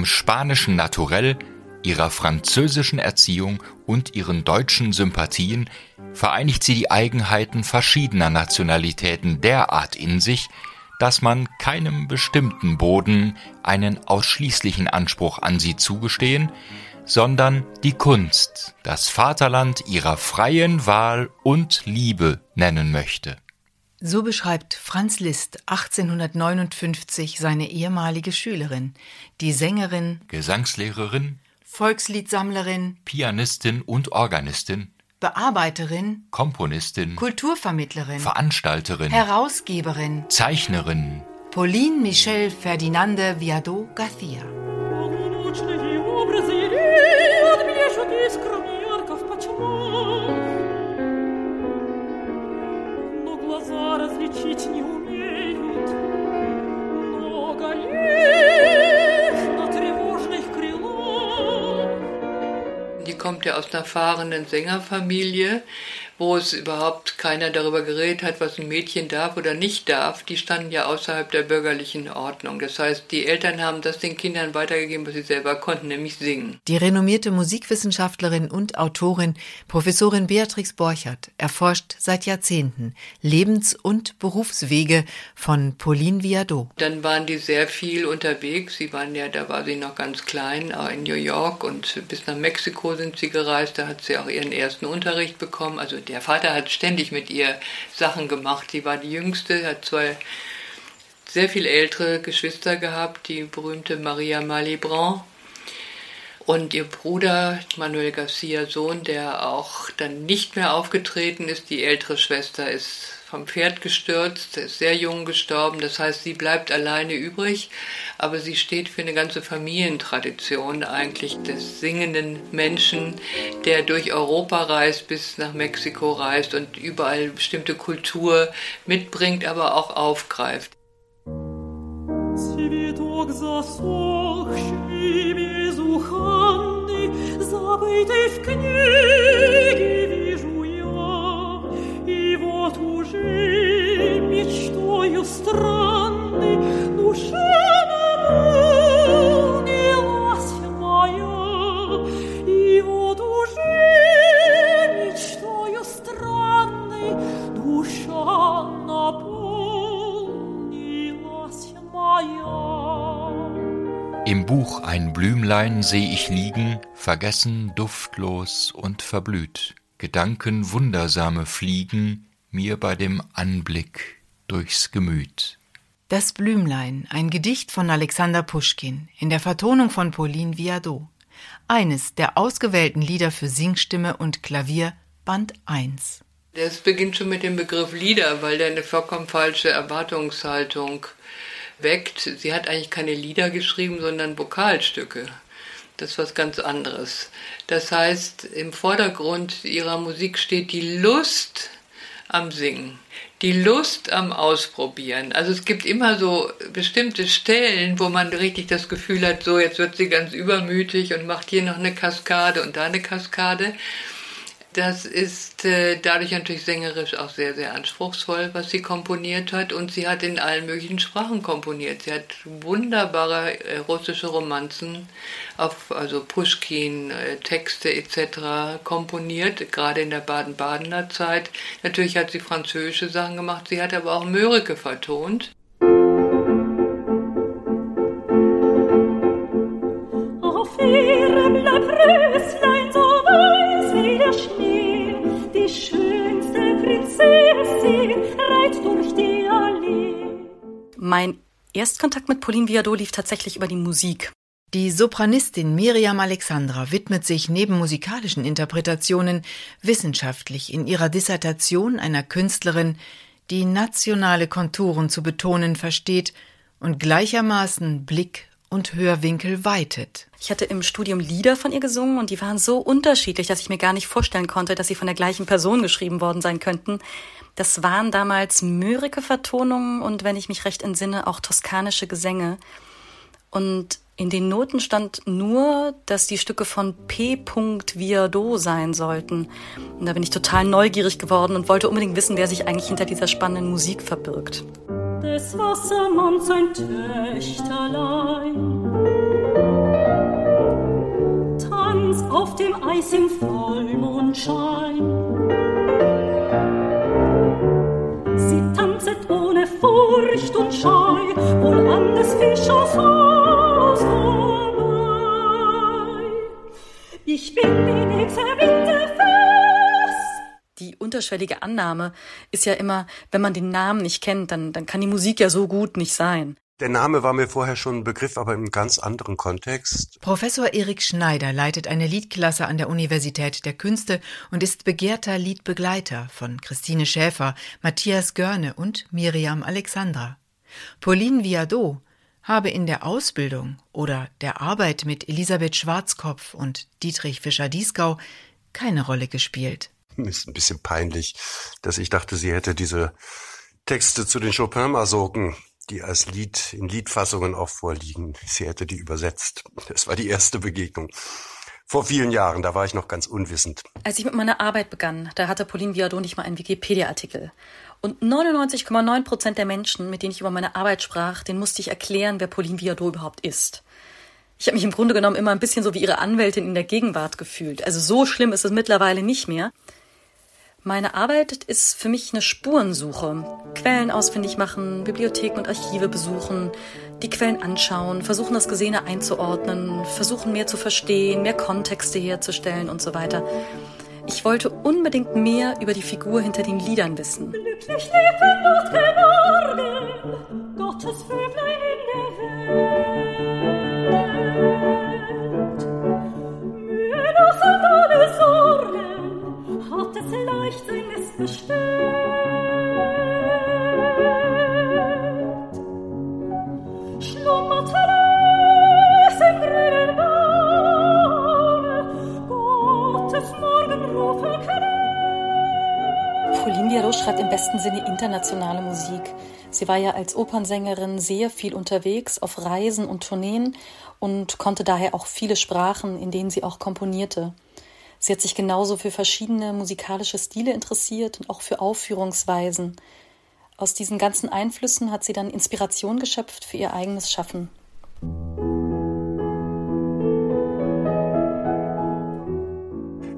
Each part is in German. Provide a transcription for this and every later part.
ihrem spanischen Naturell, ihrer französischen Erziehung und ihren deutschen Sympathien vereinigt sie die Eigenheiten verschiedener Nationalitäten derart in sich, dass man keinem bestimmten Boden einen ausschließlichen Anspruch an sie zugestehen, sondern die Kunst, das Vaterland ihrer freien Wahl und Liebe nennen möchte. So beschreibt Franz Liszt 1859 seine ehemalige Schülerin, die Sängerin, Gesangslehrerin, Volksliedsammlerin, Pianistin und Organistin, Bearbeiterin, Komponistin, Kulturvermittlerin, Veranstalterin, Herausgeberin, Zeichnerin, Pauline Michel Ferdinande Viardot Garcia. Die kommt ja aus einer fahrenden Sängerfamilie wo es überhaupt keiner darüber geredet hat, was ein Mädchen darf oder nicht darf, die standen ja außerhalb der bürgerlichen Ordnung. Das heißt, die Eltern haben das den Kindern weitergegeben, was sie selber konnten, nämlich singen. Die renommierte Musikwissenschaftlerin und Autorin Professorin Beatrix Borchert erforscht seit Jahrzehnten Lebens- und Berufswege von Pauline Viardot. Dann waren die sehr viel unterwegs. Sie waren ja, da war sie noch ganz klein, in New York und bis nach Mexiko sind sie gereist. Da hat sie auch ihren ersten Unterricht bekommen. Also der Vater hat ständig mit ihr Sachen gemacht. Sie war die Jüngste, hat zwei sehr viel ältere Geschwister gehabt, die berühmte Maria Malibran und ihr Bruder Manuel Garcia Sohn, der auch dann nicht mehr aufgetreten ist. Die ältere Schwester ist vom Pferd gestürzt, ist sehr jung gestorben. Das heißt, sie bleibt alleine übrig, aber sie steht für eine ganze Familientradition eigentlich des singenden Menschen, der durch Europa reist, bis nach Mexiko reist und überall bestimmte Kultur mitbringt, aber auch aufgreift. Цветок засохший без уханды, забытый в книге Ein Blümlein seh ich liegen, vergessen, duftlos und verblüht. Gedanken wundersame fliegen, mir bei dem Anblick durchs Gemüt. Das Blümlein, ein Gedicht von Alexander Puschkin in der Vertonung von Pauline Viardot. Eines der ausgewählten Lieder für Singstimme und Klavier, Band 1. Das beginnt schon mit dem Begriff Lieder, weil der eine vollkommen falsche Erwartungshaltung weckt. Sie hat eigentlich keine Lieder geschrieben, sondern Vokalstücke. Das ist was ganz anderes. Das heißt, im Vordergrund ihrer Musik steht die Lust am Singen, die Lust am Ausprobieren. Also es gibt immer so bestimmte Stellen, wo man richtig das Gefühl hat, so jetzt wird sie ganz übermütig und macht hier noch eine Kaskade und da eine Kaskade. Das ist äh, dadurch natürlich sängerisch auch sehr, sehr anspruchsvoll, was sie komponiert hat. Und sie hat in allen möglichen Sprachen komponiert. Sie hat wunderbare äh, russische Romanzen, auf, also Pushkin, äh, Texte etc. komponiert, gerade in der Baden-Badener Zeit. Natürlich hat sie französische Sachen gemacht. Sie hat aber auch Mörike vertont. Mein Erstkontakt mit Pauline Viardot lief tatsächlich über die Musik. Die Sopranistin Miriam Alexandra widmet sich neben musikalischen Interpretationen wissenschaftlich in ihrer Dissertation einer Künstlerin, die nationale Konturen zu betonen versteht und gleichermaßen Blick und Hörwinkel weitet. Ich hatte im Studium Lieder von ihr gesungen und die waren so unterschiedlich, dass ich mir gar nicht vorstellen konnte, dass sie von der gleichen Person geschrieben worden sein könnten. Das waren damals Mörike-Vertonungen und, wenn ich mich recht entsinne, auch toskanische Gesänge. Und in den Noten stand nur, dass die Stücke von P. Viardot sein sollten. Und da bin ich total neugierig geworden und wollte unbedingt wissen, wer sich eigentlich hinter dieser spannenden Musik verbirgt des Wassermanns ein Töchterlein. auf dem Eis im Vollmondschein. Sie tanzet ohne Furcht und Scheu, wohl an des Fischers Haus vorbei. Ich bin die nächste die unterschwellige Annahme ist ja immer, wenn man den Namen nicht kennt, dann, dann kann die Musik ja so gut nicht sein. Der Name war mir vorher schon ein Begriff, aber im ganz anderen Kontext. Professor Erik Schneider leitet eine Liedklasse an der Universität der Künste und ist begehrter Liedbegleiter von Christine Schäfer, Matthias Görne und Miriam Alexandra. Pauline Viardot habe in der Ausbildung oder der Arbeit mit Elisabeth Schwarzkopf und Dietrich Fischer-Dieskau keine Rolle gespielt. Ist ein bisschen peinlich, dass ich dachte, sie hätte diese Texte zu den Chopin-Masoken die als Lied in Liedfassungen auch vorliegen. Sie hätte die übersetzt. Das war die erste Begegnung. Vor vielen Jahren, da war ich noch ganz unwissend. Als ich mit meiner Arbeit begann, da hatte Pauline Viardot nicht mal einen Wikipedia-Artikel. Und 99,9 Prozent der Menschen, mit denen ich über meine Arbeit sprach, denen musste ich erklären, wer Pauline Viardot überhaupt ist. Ich habe mich im Grunde genommen immer ein bisschen so wie ihre Anwältin in der Gegenwart gefühlt. Also so schlimm ist es mittlerweile nicht mehr. Meine Arbeit ist für mich eine Spurensuche. Quellen ausfindig machen, Bibliotheken und Archive besuchen, die Quellen anschauen, versuchen das Gesehene einzuordnen, versuchen mehr zu verstehen, mehr Kontexte herzustellen und so weiter. Ich wollte unbedingt mehr über die Figur hinter den Liedern wissen. Glücklich lebt geworden, Gottes Vöglein in der Welt. Hat es leicht sein Nest bestellt. Schlummerte es im grünen Baume, Gottes Morgenruf Pauline Viardot schreibt im besten Sinne internationale Musik. Sie war ja als Opernsängerin sehr viel unterwegs auf Reisen und Tourneen und konnte daher auch viele Sprachen, in denen sie auch komponierte. Sie hat sich genauso für verschiedene musikalische Stile interessiert und auch für Aufführungsweisen. Aus diesen ganzen Einflüssen hat sie dann Inspiration geschöpft für ihr eigenes Schaffen.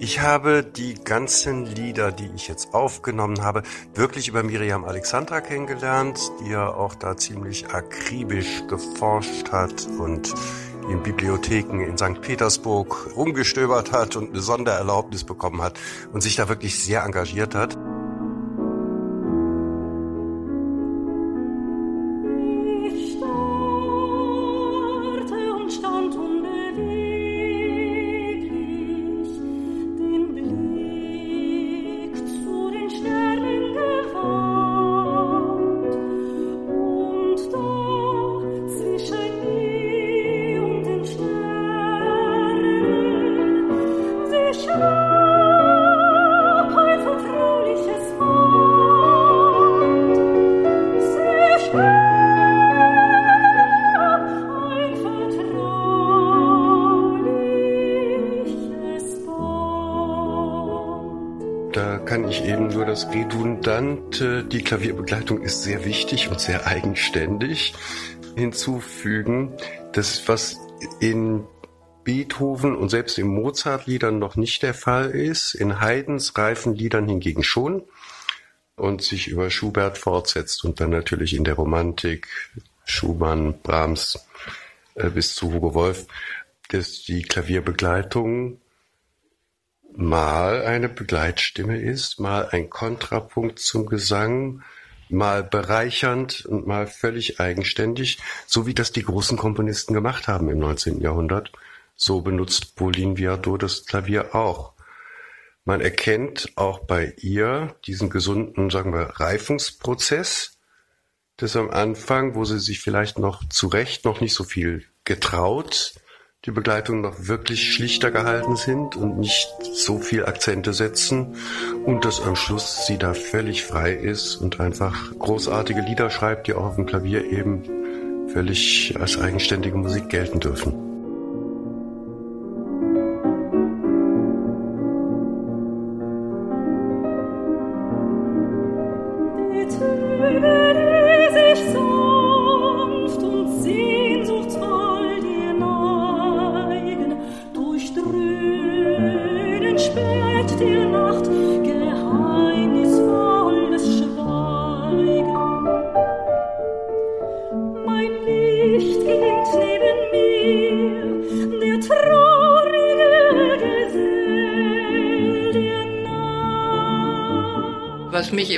Ich habe die ganzen Lieder, die ich jetzt aufgenommen habe, wirklich über Miriam Alexandra kennengelernt, die ja auch da ziemlich akribisch geforscht hat und in Bibliotheken in St. Petersburg rumgestöbert hat und eine Sondererlaubnis bekommen hat und sich da wirklich sehr engagiert hat. Das Redundante, die Klavierbegleitung ist sehr wichtig und sehr eigenständig. Hinzufügen. Das, was in Beethoven und selbst in Mozart-Liedern noch nicht der Fall ist, in Haydns reifen Liedern hingegen schon. Und sich über Schubert fortsetzt und dann natürlich in der Romantik Schumann, Brahms äh, bis zu Hugo Wolf, dass die Klavierbegleitung mal eine Begleitstimme ist, mal ein Kontrapunkt zum Gesang, mal bereichernd und mal völlig eigenständig, so wie das die großen Komponisten gemacht haben im 19. Jahrhundert. So benutzt Pauline Viardot das Klavier auch. Man erkennt auch bei ihr diesen gesunden, sagen wir, Reifungsprozess, das am Anfang, wo sie sich vielleicht noch zu Recht noch nicht so viel getraut, die Begleitung noch wirklich schlichter gehalten sind und nicht so viel Akzente setzen und dass am Schluss sie da völlig frei ist und einfach großartige Lieder schreibt, die auch auf dem Klavier eben völlig als eigenständige Musik gelten dürfen.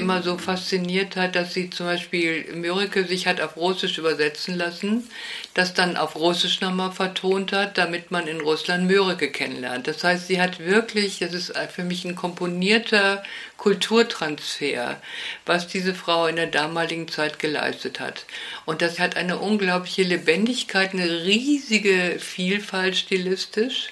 Immer so fasziniert hat, dass sie zum Beispiel Mörike sich hat auf Russisch übersetzen lassen, das dann auf Russisch nochmal vertont hat, damit man in Russland Mörike kennenlernt. Das heißt, sie hat wirklich, das ist für mich ein komponierter Kulturtransfer, was diese Frau in der damaligen Zeit geleistet hat. Und das hat eine unglaubliche Lebendigkeit, eine riesige Vielfalt stilistisch.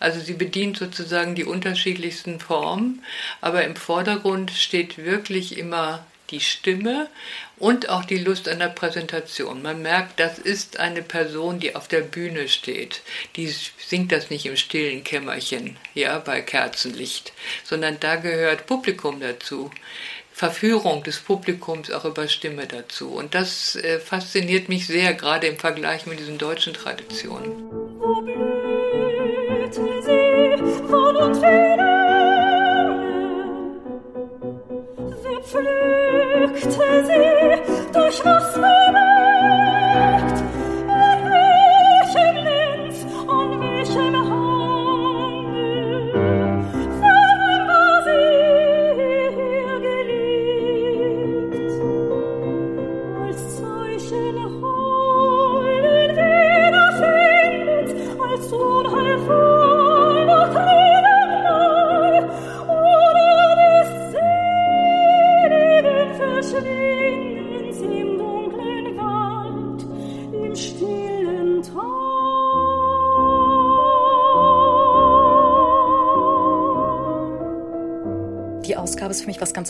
Also sie bedient sozusagen die unterschiedlichsten Formen, aber im Vordergrund steht wirklich immer die Stimme und auch die Lust an der Präsentation. Man merkt, das ist eine Person, die auf der Bühne steht. Die singt das nicht im stillen Kämmerchen, ja, bei Kerzenlicht, sondern da gehört Publikum dazu. Verführung des Publikums auch über Stimme dazu. Und das äh, fasziniert mich sehr, gerade im Vergleich mit diesen deutschen Traditionen.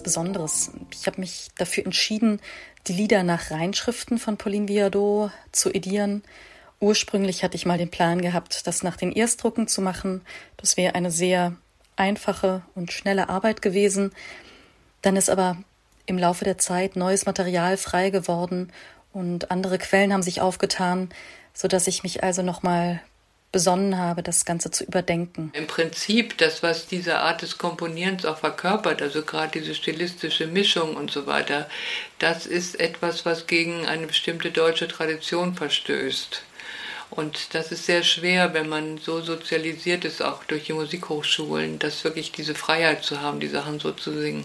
Ganz Besonderes. Ich habe mich dafür entschieden, die Lieder nach Reinschriften von Pauline Viardot zu edieren. Ursprünglich hatte ich mal den Plan gehabt, das nach den Erstdrucken zu machen. Das wäre eine sehr einfache und schnelle Arbeit gewesen. Dann ist aber im Laufe der Zeit neues Material frei geworden und andere Quellen haben sich aufgetan, so dass ich mich also nochmal besonnen habe, das Ganze zu überdenken. Im Prinzip das, was diese Art des Komponierens auch verkörpert, also gerade diese stilistische Mischung und so weiter, das ist etwas, was gegen eine bestimmte deutsche Tradition verstößt. Und das ist sehr schwer, wenn man so sozialisiert ist, auch durch die Musikhochschulen, das wirklich diese Freiheit zu haben, die Sachen so zu singen.